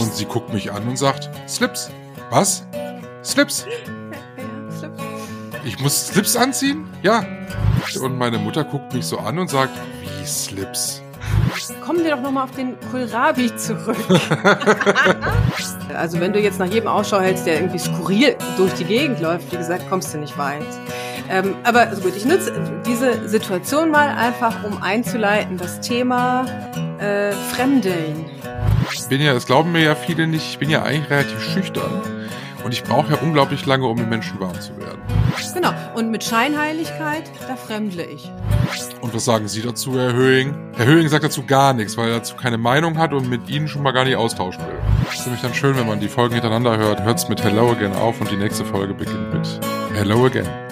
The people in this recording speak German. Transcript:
Und sie guckt mich an und sagt, Slips. Was? Slips? Ich muss Slips anziehen? Ja. Und meine Mutter guckt mich so an und sagt, wie Slips? Kommen wir doch nochmal auf den Kohlrabi zurück. also wenn du jetzt nach jedem Ausschau hältst, der irgendwie skurril durch die Gegend läuft, wie gesagt, kommst du nicht weit. Ähm, aber also gut, ich nutze diese Situation mal einfach, um einzuleiten, das Thema äh, Fremdeln. Ich bin ja, das glauben mir ja viele nicht, ich bin ja eigentlich relativ schüchtern. Und ich brauche ja unglaublich lange, um mit Menschen warm zu werden. Genau, und mit Scheinheiligkeit, da fremdle ich. Und was sagen Sie dazu, Herr Höhing? Herr Höhing sagt dazu gar nichts, weil er dazu keine Meinung hat und mit Ihnen schon mal gar nicht austauschen will. Es ist nämlich dann schön, wenn man die Folgen hintereinander hört. Hört's mit Hello Again auf und die nächste Folge beginnt mit Hello Again.